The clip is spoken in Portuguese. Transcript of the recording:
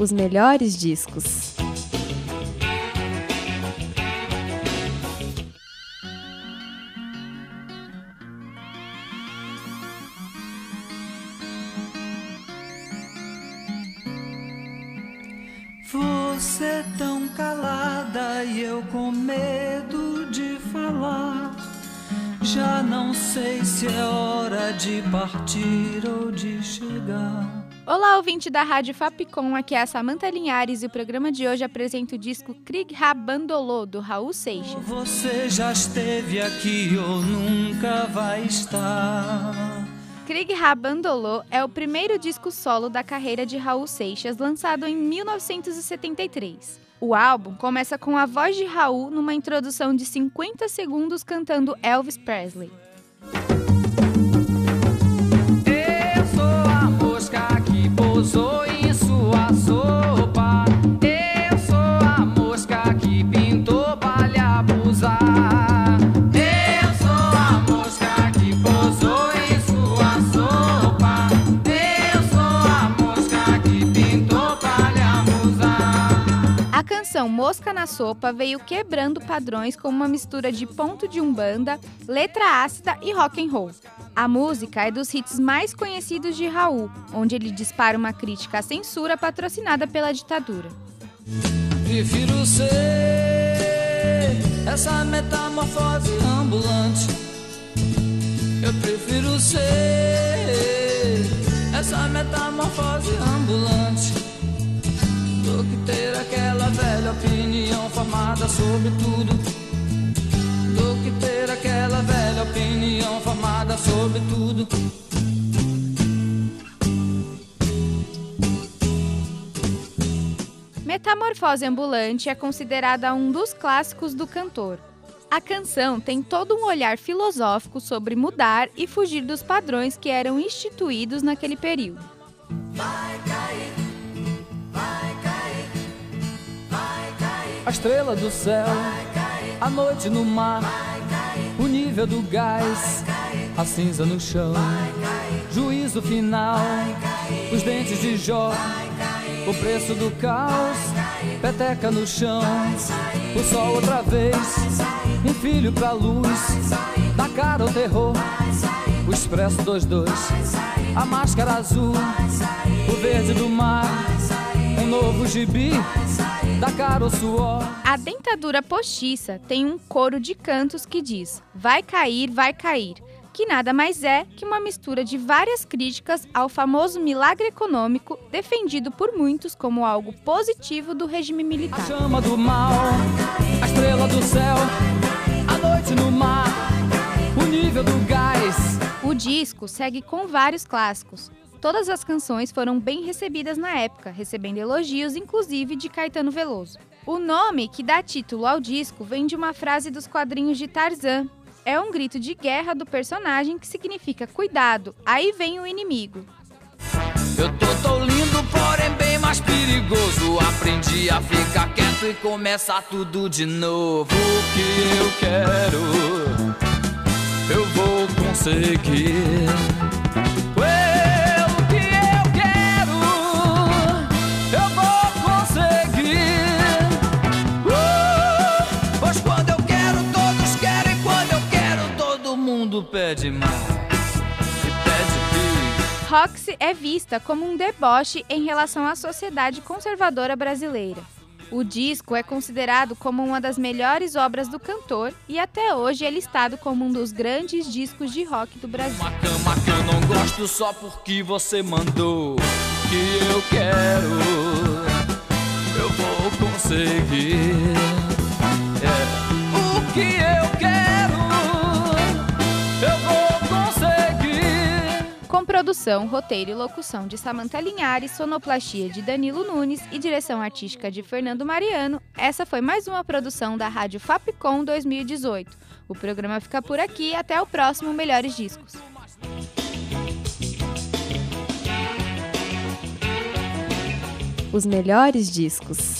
Os melhores discos. Você é tão calada e eu com medo de falar. Já não sei se é hora de partir ou de chegar. Olá, ouvinte da Rádio Fapcom, aqui é a Samanta Linhares e o programa de hoje apresenta o disco Krieg Rabandolô, do Raul Seixas. Você já esteve aqui ou nunca vai estar. Krieg Rabandolô é o primeiro disco solo da carreira de Raul Seixas, lançado em 1973. O álbum começa com a voz de Raul numa introdução de 50 segundos cantando Elvis Presley. Canção Mosca na Sopa veio quebrando padrões com uma mistura de ponto de umbanda, letra ácida e rock and roll. A música é dos hits mais conhecidos de Raul, onde ele dispara uma crítica à censura patrocinada pela ditadura. Prefiro ser essa metamorfose ambulante. Eu prefiro ser essa metamorfose ambulante que ter aquela velha opinião formada sobre tudo. Do que ter aquela velha opinião formada sobre tudo. Metamorfose Ambulante é considerada um dos clássicos do cantor. A canção tem todo um olhar filosófico sobre mudar e fugir dos padrões que eram instituídos naquele período. A estrela do céu, a noite no mar, o nível do gás, a cinza no chão, juízo final, os dentes de Jó, o preço do caos, peteca no chão, o sol outra vez, um filho pra luz, da cara ao terror, o expresso 22, a máscara azul, o verde do mar, um novo gibi, da cara ao suor. A dentadura postiça tem um coro de cantos que diz: Vai cair, vai cair, que nada mais é que uma mistura de várias críticas ao famoso milagre econômico defendido por muitos como algo positivo do regime A militar. chama do mal, a estrela do céu, a noite no mar, o nível do gás. O disco segue com vários clássicos. Todas as canções foram bem recebidas na época, recebendo elogios, inclusive de Caetano Veloso. O nome que dá título ao disco vem de uma frase dos quadrinhos de Tarzan. É um grito de guerra do personagem que significa cuidado, aí vem o inimigo. Eu tô tão lindo, porém bem mais perigoso. Aprendi a ficar quieto e começar tudo de novo. O que eu quero, eu vou conseguir. Mundo pede mais. E pede. Roxy é vista como um deboche em relação à sociedade conservadora brasileira. O disco é considerado como uma das melhores obras do cantor e até hoje é listado como um dos grandes discos de rock do Brasil. Uma cama que eu não gosto só porque você mandou. Que eu quero, eu vou conseguir. É. O que eu produção, roteiro e locução de Samantha Linhares, sonoplastia de Danilo Nunes e direção artística de Fernando Mariano, essa foi mais uma produção da Rádio Fapcom 2018. O programa fica por aqui até o próximo Melhores Discos. Os melhores discos.